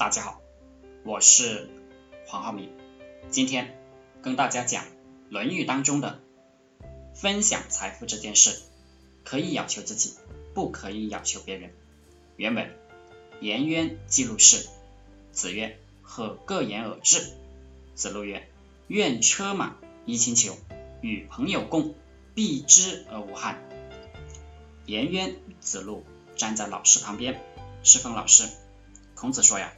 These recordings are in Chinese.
大家好，我是黄浩明，今天跟大家讲《论语》当中的分享财富这件事，可以要求自己，不可以要求别人。原文：颜渊记录是，子曰：“何各言而至？”子路曰：“愿车马衣轻裘，与朋友共，避之而无憾。”颜渊、子路站在老师旁边，侍奉老师。孔子说呀。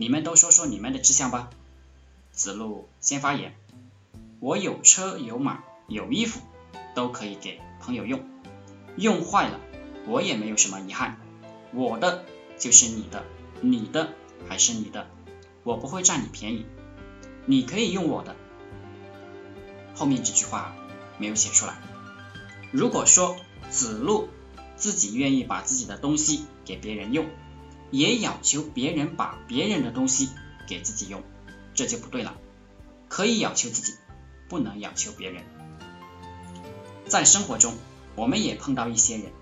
你们都说说你们的志向吧。子路先发言：我有车有马有衣服，都可以给朋友用，用坏了我也没有什么遗憾。我的就是你的，你的还是你的，我不会占你便宜。你可以用我的。后面这句话没有写出来。如果说子路自己愿意把自己的东西给别人用。也要求别人把别人的东西给自己用，这就不对了。可以要求自己，不能要求别人。在生活中，我们也碰到一些人，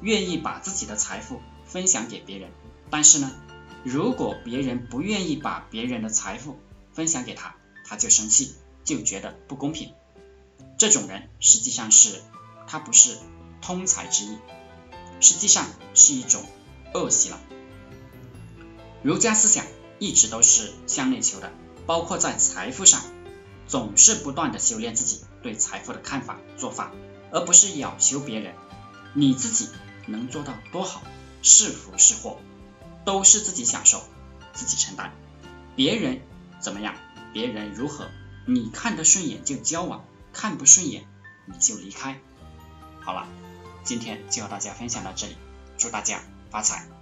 愿意把自己的财富分享给别人，但是呢，如果别人不愿意把别人的财富分享给他，他就生气，就觉得不公平。这种人实际上是他不是通财之意，实际上是一种恶习了。儒家思想一直都是向内求的，包括在财富上，总是不断的修炼自己对财富的看法做法，而不是要求别人。你自己能做到多好，是福是祸，都是自己享受，自己承担。别人怎么样，别人如何，你看得顺眼就交往，看不顺眼你就离开。好了，今天就和大家分享到这里，祝大家发财。